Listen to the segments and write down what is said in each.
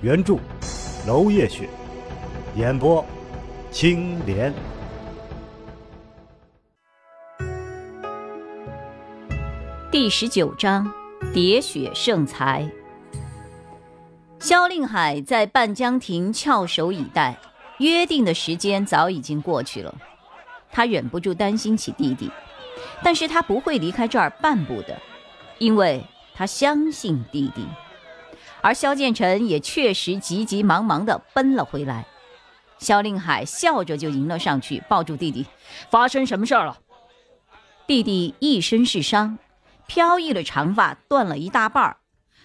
原著娄烨雪，演播青莲。第十九章：喋血圣才。萧令海在半江亭翘首以待。约定的时间早已经过去了，他忍不住担心起弟弟，但是他不会离开这儿半步的，因为他相信弟弟。而萧建成也确实急急忙忙地奔了回来。萧令海笑着就迎了上去，抱住弟弟：“发生什么事儿了？”弟弟一身是伤，飘逸的长发断了一大半儿，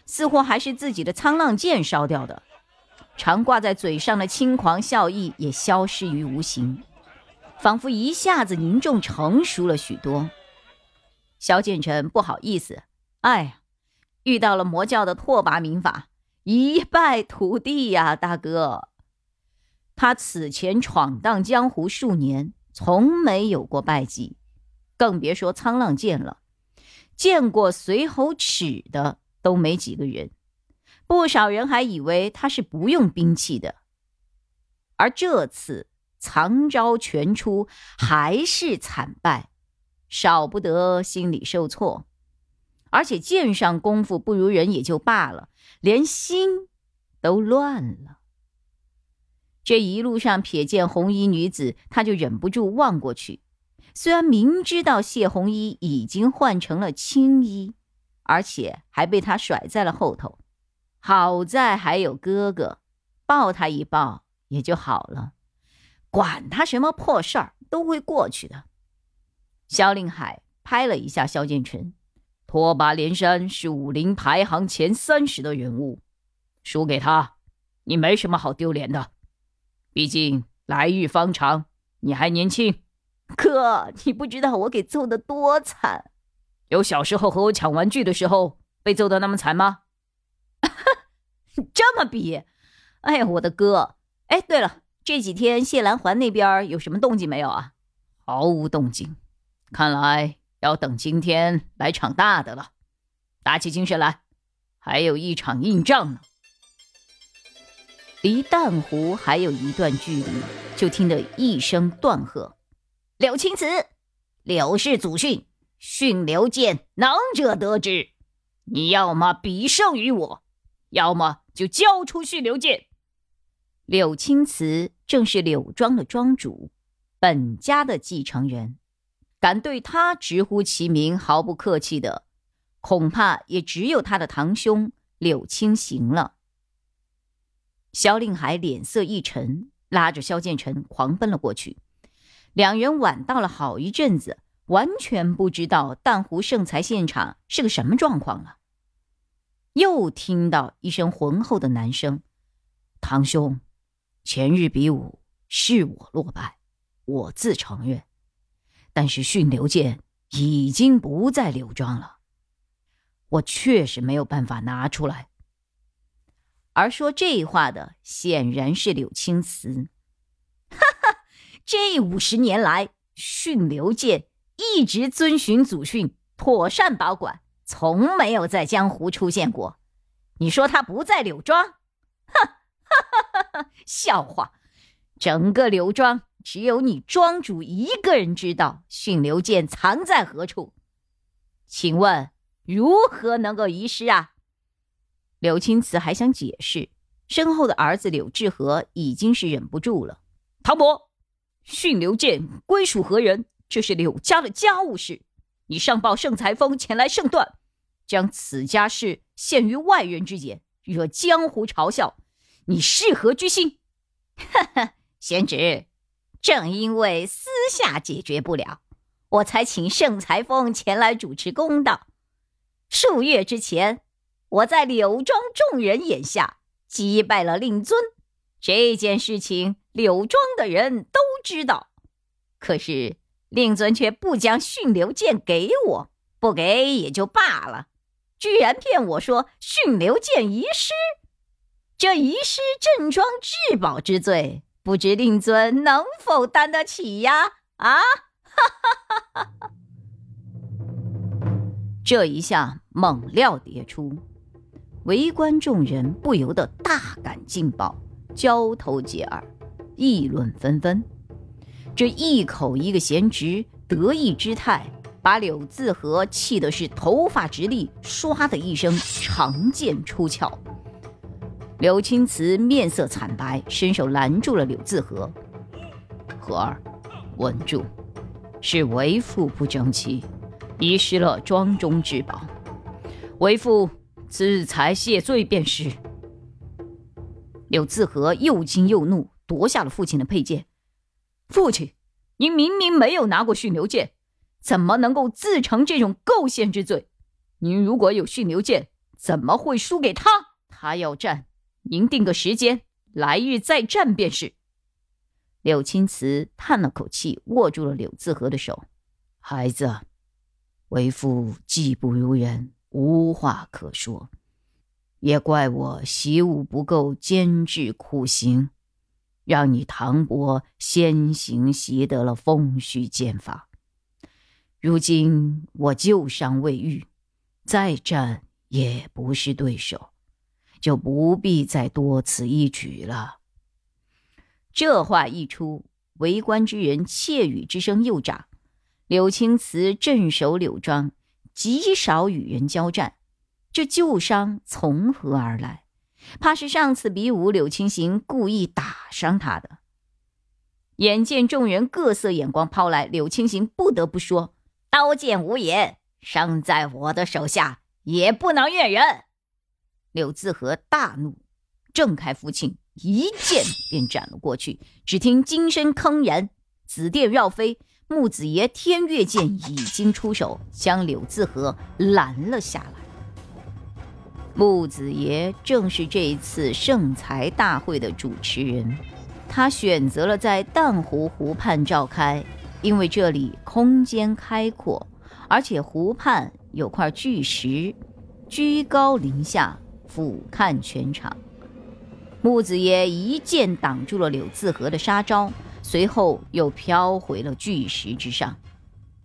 似乎还是自己的沧浪剑烧掉的。常挂在嘴上的轻狂笑意也消失于无形，仿佛一下子凝重成熟了许多。萧建成不好意思，哎呀，遇到了魔教的拓跋明法，一败涂地呀，大哥。他此前闯荡江湖数年，从没有过败绩，更别说沧浪剑了，见过随侯尺的都没几个人。不少人还以为他是不用兵器的，而这次藏招全出，还是惨败，少不得心里受挫。而且剑上功夫不如人也就罢了，连心都乱了。这一路上瞥见红衣女子，他就忍不住望过去。虽然明知道谢红衣已经换成了青衣，而且还被他甩在了后头。好在还有哥哥，抱他一抱也就好了。管他什么破事儿，都会过去的。萧令海拍了一下萧建成，拓跋连山是武林排行前三十的人物，输给他，你没什么好丢脸的。毕竟来日方长，你还年轻。哥，你不知道我给揍的多惨。有小时候和我抢玩具的时候被揍的那么惨吗？这么比，哎呀，我的哥！哎，对了，这几天谢兰环那边有什么动静没有啊？毫无动静，看来要等今天来场大的了。打起精神来，还有一场硬仗呢。离淡湖还有一段距离，就听得一声断喝：“柳青瓷，柳氏祖训，训刘剑，能者得之。你要么比胜于我，要么……”就交出训刘剑。柳青瓷正是柳庄的庄主，本家的继承人，敢对他直呼其名毫不客气的，恐怕也只有他的堂兄柳青行了。萧令海脸色一沉，拉着萧建成狂奔了过去。两人晚到了好一阵子，完全不知道淡湖圣才现场是个什么状况了。又听到一声浑厚的男声：“堂兄，前日比武是我落败，我自承认。但是驯流剑已经不在柳庄了，我确实没有办法拿出来。”而说这话的显然是柳青瓷。哈哈，这五十年来，驯流剑一直遵循祖训，妥善保管。从没有在江湖出现过，你说他不在柳庄？哼，哈哈，笑话！整个柳庄只有你庄主一个人知道驯流剑藏在何处，请问如何能够遗失啊？柳青瓷还想解释，身后的儿子柳志和已经是忍不住了。唐伯，驯流剑归属何人？这是柳家的家务事，你上报盛裁峰前来盛断。将此家事陷于外人之眼，惹江湖嘲笑，你是何居心？哈哈，贤侄，正因为私下解决不了，我才请盛裁峰前来主持公道。数月之前，我在柳庄众人眼下击败了令尊，这件事情柳庄的人都知道，可是令尊却不将驯流剑给我，不给也就罢了，居然骗我说驯流剑遗失。这遗失镇庄至宝之罪，不知令尊能否担得起呀？啊！哈哈哈哈这一下猛料迭出，围观众人不由得大感劲爆，交头接耳，议论纷纷。这一口一个贤侄，得意之态，把柳自和气的是头发直立，唰的一声，长剑出鞘。柳青瓷面色惨白，伸手拦住了柳自和。和儿，稳住，是为父不争气，遗失了庄中之宝，为父自裁谢罪便是。柳自和又惊又怒，夺下了父亲的佩剑。父亲，您明明没有拿过驯流剑，怎么能够自成这种构陷之罪？您如果有驯流剑，怎么会输给他？他要战。您定个时间，来日再战便是。柳青瓷叹了口气，握住了柳自和的手。孩子，为父技不如人，无话可说。也怪我习武不够，坚持苦行，让你唐伯先行习得了风虚剑法。如今我旧伤未愈，再战也不是对手。就不必再多此一举了。这话一出，围观之人窃语之声又涨。柳青瓷镇守柳庄，极少与人交战，这旧伤从何而来？怕是上次比武，柳青行故意打伤他的。眼见众人各色眼光抛来，柳青行不得不说：“刀剑无眼，伤在我的手下，也不能怨人。”柳自和大怒，挣开父亲，一剑便斩了过去。只听金声铿然，紫电绕飞，木子爷天月剑已经出手，将柳自和拦了下来。木子爷正是这一次圣才大会的主持人，他选择了在淡湖湖畔召开，因为这里空间开阔，而且湖畔有块巨石，居高临下。俯瞰全场，木子爷一剑挡住了柳自和的杀招，随后又飘回了巨石之上。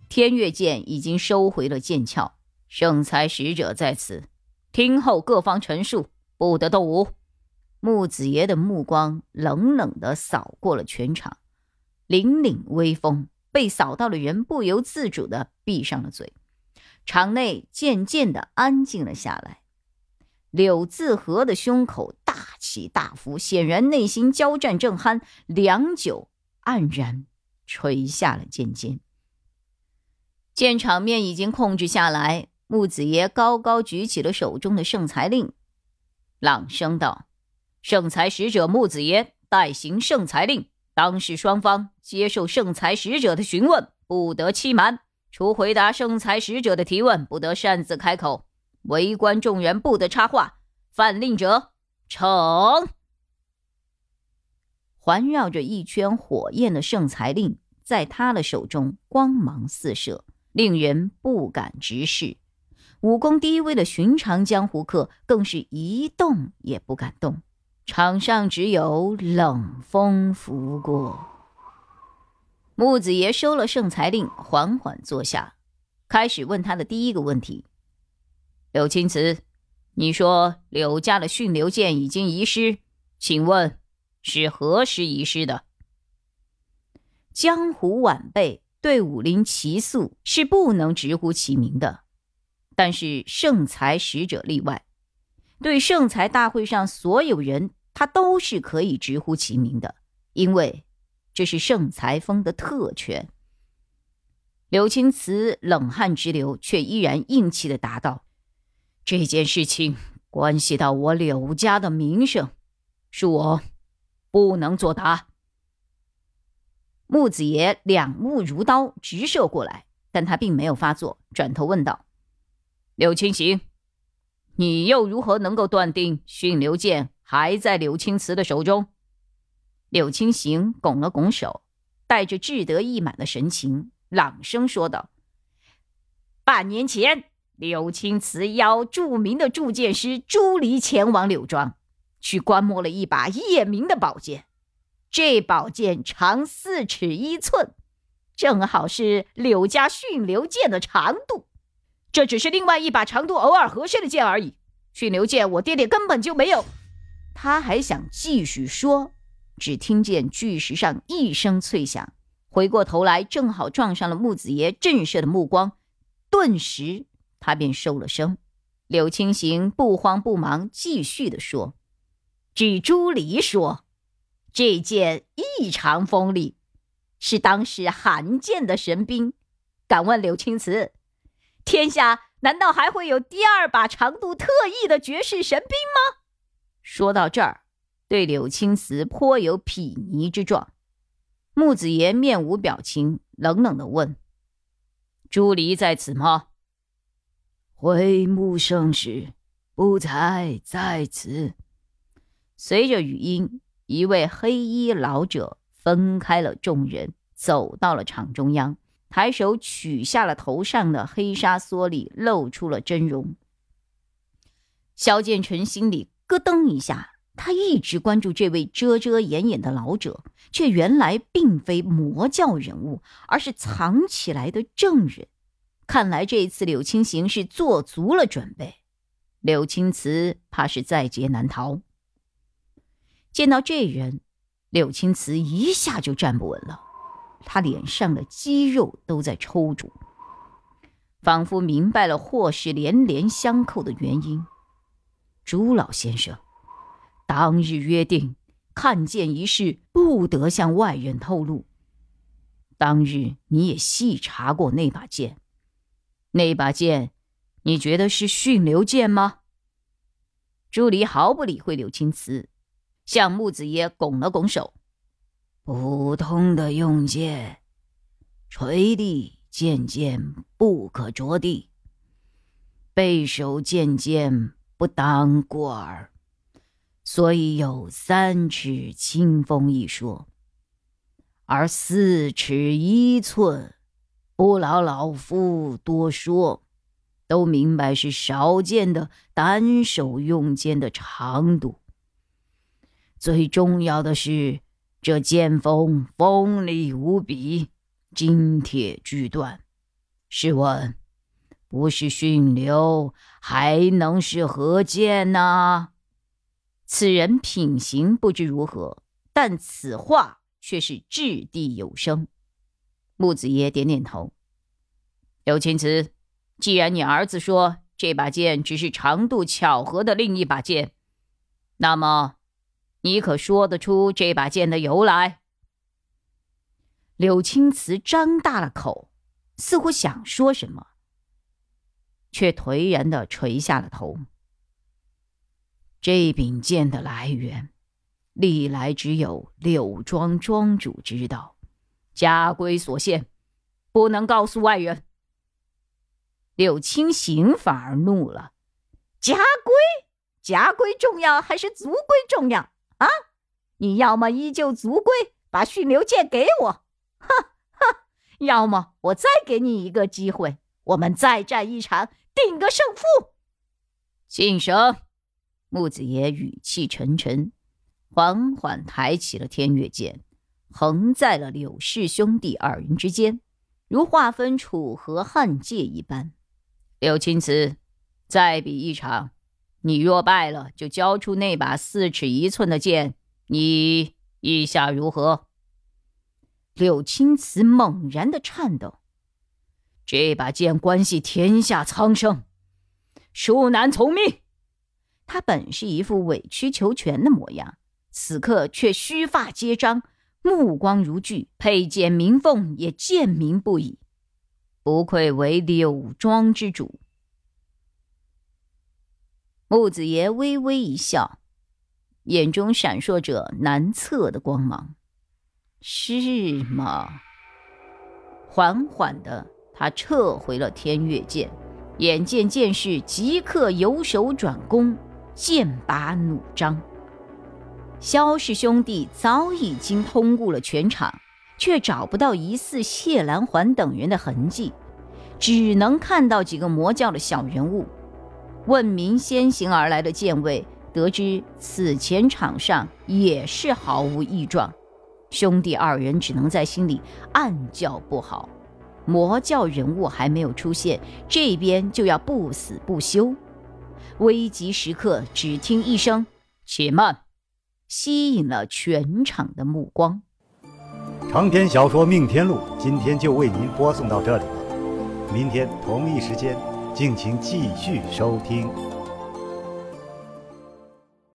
天月剑已经收回了剑鞘，圣才使者在此，听候各方陈述，不得动武。木子爷的目光冷冷地扫过了全场，凛凛威风被扫到的人不由自主地闭上了嘴，场内渐渐地安静了下来。柳自和的胸口大起大伏，显然内心交战正酣，良久黯然垂下了剑尖。见场面已经控制下来，木子爷高高举起了手中的圣裁令，朗声道：“圣裁使者木子爷代行圣裁令，当事双方接受圣裁使者的询问，不得欺瞒，除回答圣裁使者的提问，不得擅自开口。”围观众人不得插话，犯令者惩。环绕着一圈火焰的圣裁令，在他的手中光芒四射，令人不敢直视。武功低微的寻常江湖客更是一动也不敢动，场上只有冷风拂过。木子爷收了圣裁令，缓缓坐下，开始问他的第一个问题。柳青瓷，你说柳家的驯流剑已经遗失，请问是何时遗失的？江湖晚辈对武林奇素是不能直呼其名的，但是圣才使者例外，对圣才大会上所有人，他都是可以直呼其名的，因为这是圣才峰的特权。柳青瓷冷汗直流，却依然硬气的答道。这件事情关系到我柳家的名声，恕我不能作答。木子爷两目如刀，直射过来，但他并没有发作，转头问道：“柳青行，你又如何能够断定驯流剑还在柳青瓷的手中？柳青行拱了拱手，带着志得意满的神情，朗声说道：“半年前，柳青辞邀著名的铸剑师朱离前往柳庄，去观摩了一把夜明的宝剑。这宝剑长四尺一寸，正好是柳家驯流剑的长度。这只是另外一把长度偶尔合适的剑而已。驯流剑，我爹爹根本就没有。”他还想继续说。只听见巨石上一声脆响，回过头来，正好撞上了木子爷震慑的目光，顿时他便收了声。柳青行不慌不忙，继续的说：“据朱离说，这剑异常锋利，是当时罕见的神兵。敢问柳青瓷，天下难道还会有第二把长度特异的绝世神兵吗？”说到这儿。对柳青瓷颇有睥睨之状，木子爷面无表情，冷冷的问：“朱离在此吗？”回目圣使不才在此。随着语音，一位黑衣老者分开了众人，走到了场中央，抬手取下了头上的黑纱蓑笠，露出了真容。萧剑纯心里咯噔一下。他一直关注这位遮遮掩掩的老者，却原来并非魔教人物，而是藏起来的证人。看来这次柳青行是做足了准备，柳青瓷怕是在劫难逃。见到这人，柳青瓷一下就站不稳了，他脸上的肌肉都在抽搐，仿佛明白了祸事连连相扣的原因。朱老先生。当日约定，看见一事不得向外人透露。当日你也细查过那把剑，那把剑，你觉得是驯流剑吗？朱离毫不理会柳青瓷，向木子爷拱了拱手：“普通的用剑，垂地剑剑不可着地，背手剑剑不当过耳。”所以有三尺清风一说，而四尺一寸，不劳老夫多说，都明白是少见的单手用剑的长度。最重要的是，这剑锋锋利无比，金铁俱断。试问，不是驯流，还能是何剑呢？此人品行不知如何，但此话却是掷地有声。木子爷点点头。柳青瓷，既然你儿子说这把剑只是长度巧合的另一把剑，那么你可说得出这把剑的由来？柳青瓷张大了口，似乎想说什么，却颓然的垂下了头。这柄剑的来源，历来只有柳庄庄主知道，家规所限，不能告诉外人。柳青行反而怒了：“家规？家规重要还是族规重要？啊？你要么依旧族规，把驯牛剑给我，哼哼；要么我再给你一个机会，我们再战一场，定个胜负。”晋升。木子爷语气沉沉，缓缓抬起了天月剑，横在了柳氏兄弟二人之间，如划分楚河汉界一般。柳青瓷，再比一场，你若败了，就交出那把四尺一寸的剑。你意下如何？柳青瓷猛然的颤抖，这把剑关系天下苍生，恕难从命。他本是一副委曲求全的模样，此刻却须发皆张，目光如炬，佩剑鸣凤也剑鸣不已，不愧为柳庄之主。木子爷微微一笑，眼中闪烁着难测的光芒。是吗？缓缓的，他撤回了天月剑，眼见剑势即刻由守转攻。剑拔弩张，萧氏兄弟早已经通过了全场，却找不到疑似谢兰环等人的痕迹，只能看到几个魔教的小人物。问明先行而来的剑卫，得知此前场上也是毫无异状，兄弟二人只能在心里暗叫不好。魔教人物还没有出现，这边就要不死不休。危急时刻，只听一声“且慢”。吸引了全场的目光。长篇小说《命天录》今天就为您播送到这里了，明天同一时间，敬请继续收听。